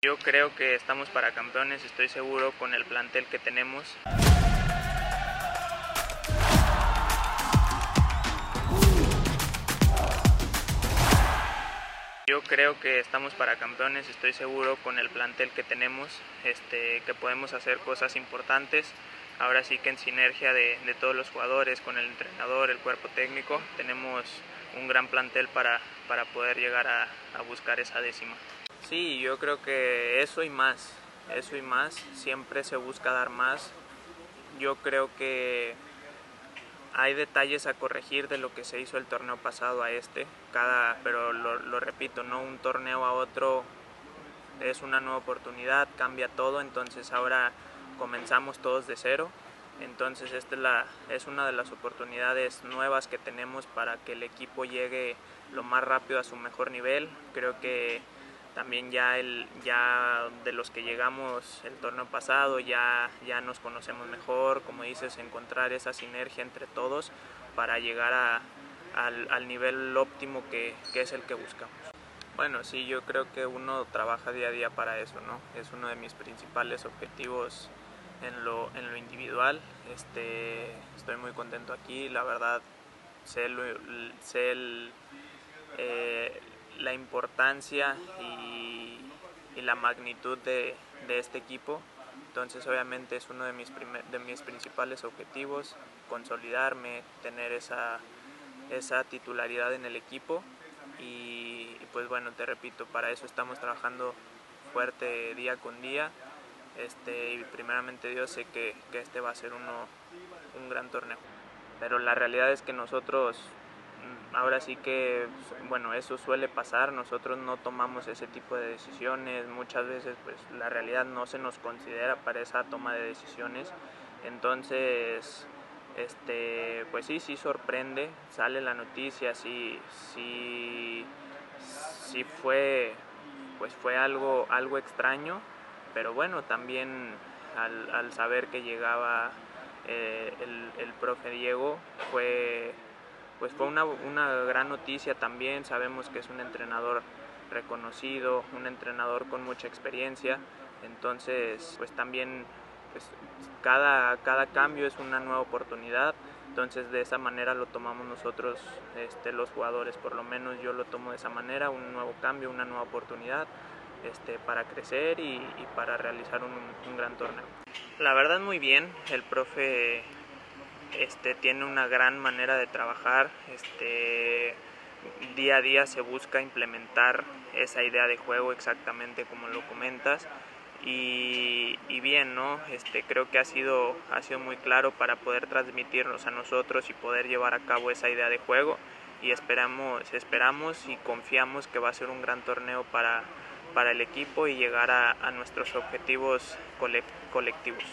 Yo creo que estamos para campeones, estoy seguro con el plantel que tenemos. Yo creo que estamos para campeones, estoy seguro con el plantel que tenemos, este, que podemos hacer cosas importantes. Ahora sí que en sinergia de, todos los jugadores, con el entrenador, el cuerpo técnico, tenemos un gran plantel para, para poder llegar a buscar esa décima. Sí, yo creo que eso y más, eso y más, siempre se busca dar más. Yo creo que hay detalles a corregir de lo que se hizo el torneo pasado a este, cada, pero lo, repito, no un torneo a otro es una nueva oportunidad, cambia todo, entonces ahora comenzamos todos de cero. Entonces esta es, es una de las oportunidades nuevas que tenemos para que el equipo llegue lo más rápido a su mejor nivel. Creo que también ya, el, ya de los que llegamos el torneo pasado ya, ya nos conocemos mejor, como dices, encontrar esa sinergia entre todos para llegar a, al, al, nivel óptimo que, que es el que buscamos. Bueno, sí, yo creo que uno trabaja día a día para eso, ¿no? Es uno de mis principales objetivos en lo, en lo individual. Este, estoy muy contento aquí, la verdad sé, sé el, eh, la importancia y, y la magnitud de, de, este equipo. Entonces obviamente es uno de mis, primer, de mis principales objetivos, consolidarme, tener esa, esa titularidad en el equipo y, y pues bueno, te repito, para eso estamos trabajando fuerte día con día este, y primeramente Dios sé que, que, este va a ser uno, un gran torneo. Pero la realidad es que nosotros, ahora sí que, bueno, eso suele pasar, nosotros no tomamos ese tipo de decisiones, muchas veces pues la realidad no se nos considera para esa toma de decisiones, entonces, este, pues sí, sí sorprende, sale la noticia, sí, sí, sí fue, pues fue algo, algo extraño, pero bueno, también al, saber que llegaba eh, el, el, profe Diego fue, pues fue una, una, gran noticia también, sabemos que es un entrenador reconocido, un entrenador con mucha experiencia, entonces pues también pues, cada, cada cambio es una nueva oportunidad, entonces de esa manera lo tomamos nosotros este, los jugadores, por lo menos yo lo tomo de esa manera, un nuevo cambio, una nueva oportunidad este, para crecer y, para realizar un, un, gran torneo. La verdad muy bien, el profe este, tiene una gran manera de trabajar, este, día a día se busca implementar esa idea de juego exactamente como lo comentas y, bien, ¿no? Este, creo que ha sido, muy claro para poder transmitirnos a nosotros y poder llevar a cabo esa idea de juego y esperamos, y confiamos que va a ser un gran torneo para, el equipo y llegar a nuestros objetivos colectivos.